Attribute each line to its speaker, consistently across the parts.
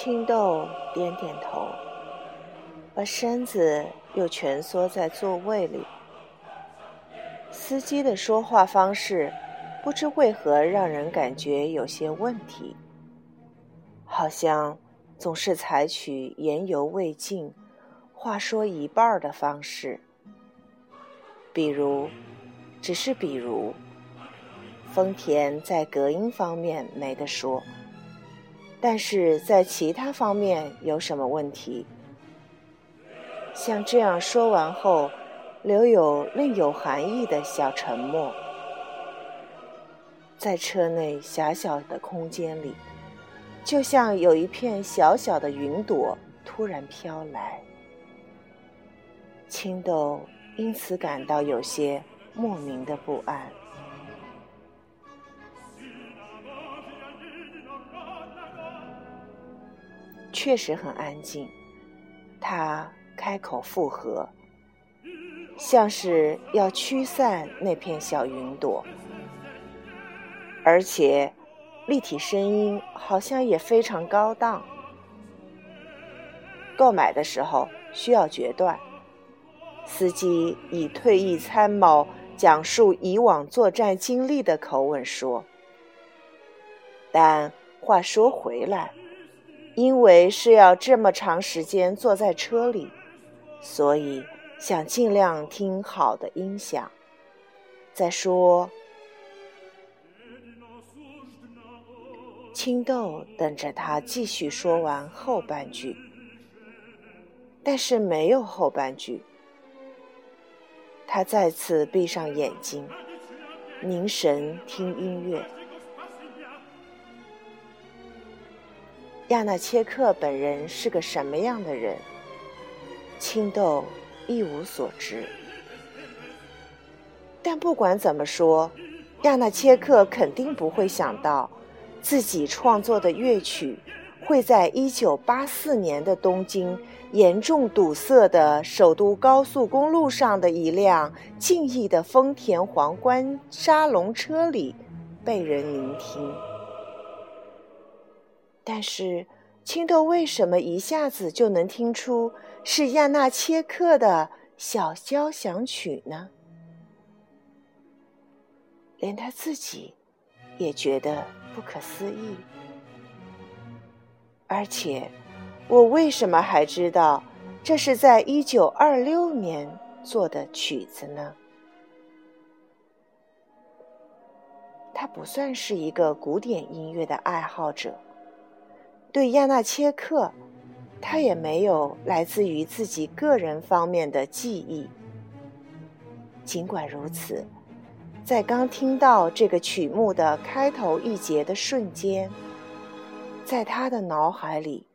Speaker 1: 青豆点点头，把身子又蜷缩在座位里。司机的说话方式，不知为何让人感觉有些问题，好像总是采取言犹未尽、话说一半儿的方式。比如，只是比如，丰田在隔音方面没得说。但是在其他方面有什么问题？像这样说完后，留有另有含义的小沉默，在车内狭小的空间里，就像有一片小小的云朵突然飘来。青豆因此感到有些莫名的不安。确实很安静，他开口附和，像是要驱散那片小云朵，而且立体声音好像也非常高档。购买的时候需要决断，司机以退役参谋讲述以往作战经历的口吻说，但话说回来。因为是要这么长时间坐在车里，所以想尽量听好的音响。再说，青豆等着他继续说完后半句，但是没有后半句。他再次闭上眼睛，凝神听音乐。亚纳切克本人是个什么样的人，青豆一无所知。但不管怎么说，亚纳切克肯定不会想到，自己创作的乐曲会在1984年的东京严重堵塞的首都高速公路上的一辆静谧的丰田皇冠沙龙车里被人聆听。但是，青豆为什么一下子就能听出是亚纳切克的小交响曲呢？连他自己也觉得不可思议。而且，我为什么还知道这是在一九二六年做的曲子呢？他不算是一个古典音乐的爱好者。对亚纳切克，他也没有来自于自己个人方面的记忆。尽管如此，在刚听到这个曲目的开头一节的瞬间，在他的脑海里，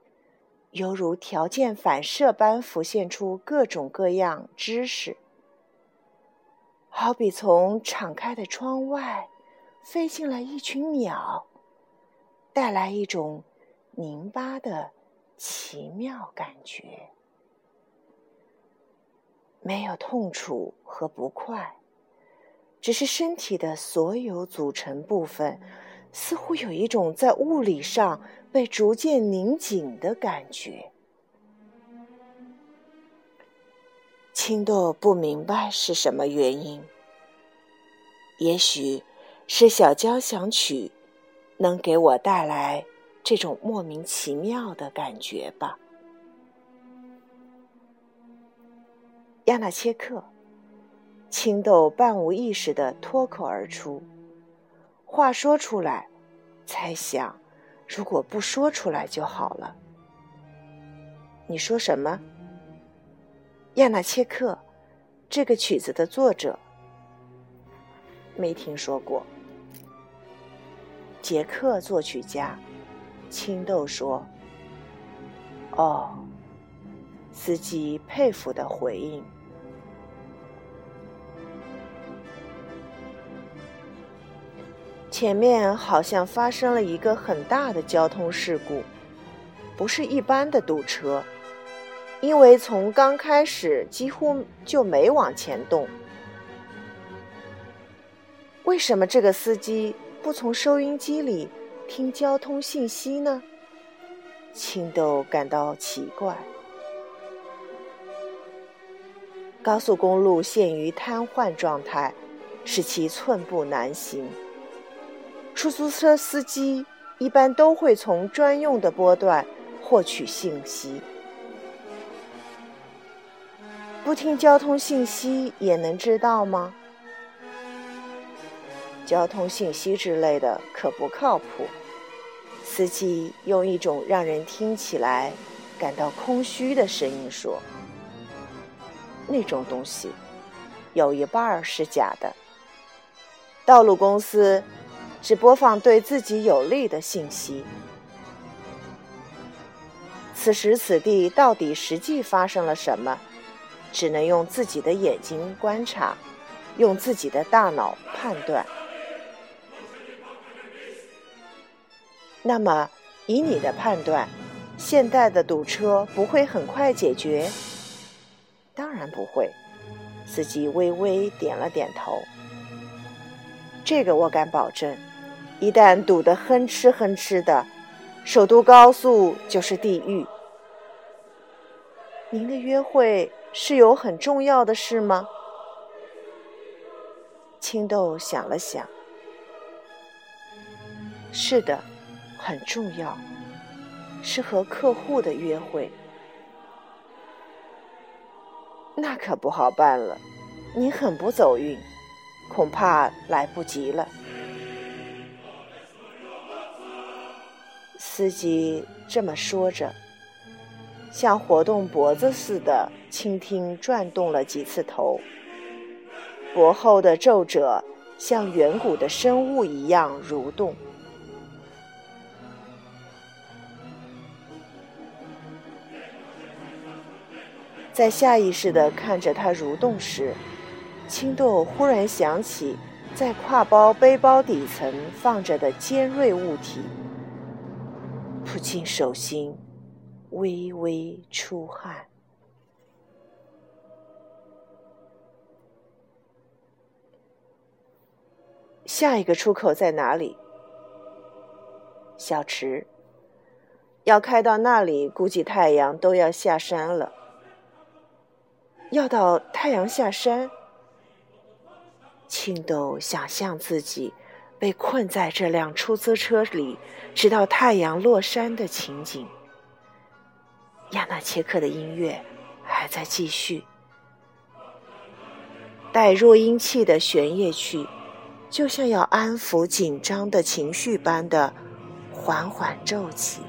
Speaker 1: 犹如条件反射般浮现出各种各样知识，好比从敞开的窗外飞进来一群鸟，带来一种。凝巴的奇妙感觉，没有痛楚和不快，只是身体的所有组成部分，似乎有一种在物理上被逐渐拧紧的感觉。青豆不明白是什么原因，也许是小交响曲能给我带来。这种莫名其妙的感觉吧，亚纳切克，青豆半无意识的脱口而出，话说出来，猜想，如果不说出来就好了。你说什么？亚纳切克，这个曲子的作者，没听说过，捷克作曲家。青豆说：“哦。”司机佩服的回应。前面好像发生了一个很大的交通事故，不是一般的堵车，因为从刚开始几乎就没往前动。为什么这个司机不从收音机里？听交通信息呢？青豆感到奇怪。高速公路陷于瘫痪状态，使其寸步难行。出租车司机一般都会从专用的波段获取信息。不听交通信息也能知道吗？交通信息之类的可不靠谱。司机用一种让人听起来感到空虚的声音说。那种东西，有一半儿是假的。道路公司只播放对自己有利的信息。此时此地到底实际发生了什么，只能用自己的眼睛观察，用自己的大脑判断。那么，以你的判断，现代的堵车不会很快解决？当然不会，司机微微点了点头。这个我敢保证，一旦堵得哼哧哼哧的，首都高速就是地狱。您的约会是有很重要的事吗？青豆想了想，是的，很重要，是和客户的约会。那可不好办了，你很不走运，恐怕来不及了。司机这么说着，像活动脖子似的倾听转动了几次头，脖后的皱褶像远古的生物一样蠕动。在下意识地看着它蠕动时，青豆忽然想起，在挎包背包底层放着的尖锐物体，不禁手心微微出汗。下一个出口在哪里？小池。要开到那里，估计太阳都要下山了。要到太阳下山，青豆想象自己被困在这辆出租车里，直到太阳落山的情景。亚纳切克的音乐还在继续，带弱音器的弦乐曲，就像要安抚紧张的情绪般的缓缓奏起。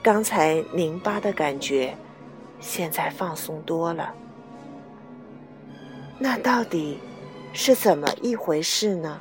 Speaker 1: 刚才拧巴的感觉。现在放松多了，那到底是怎么一回事呢？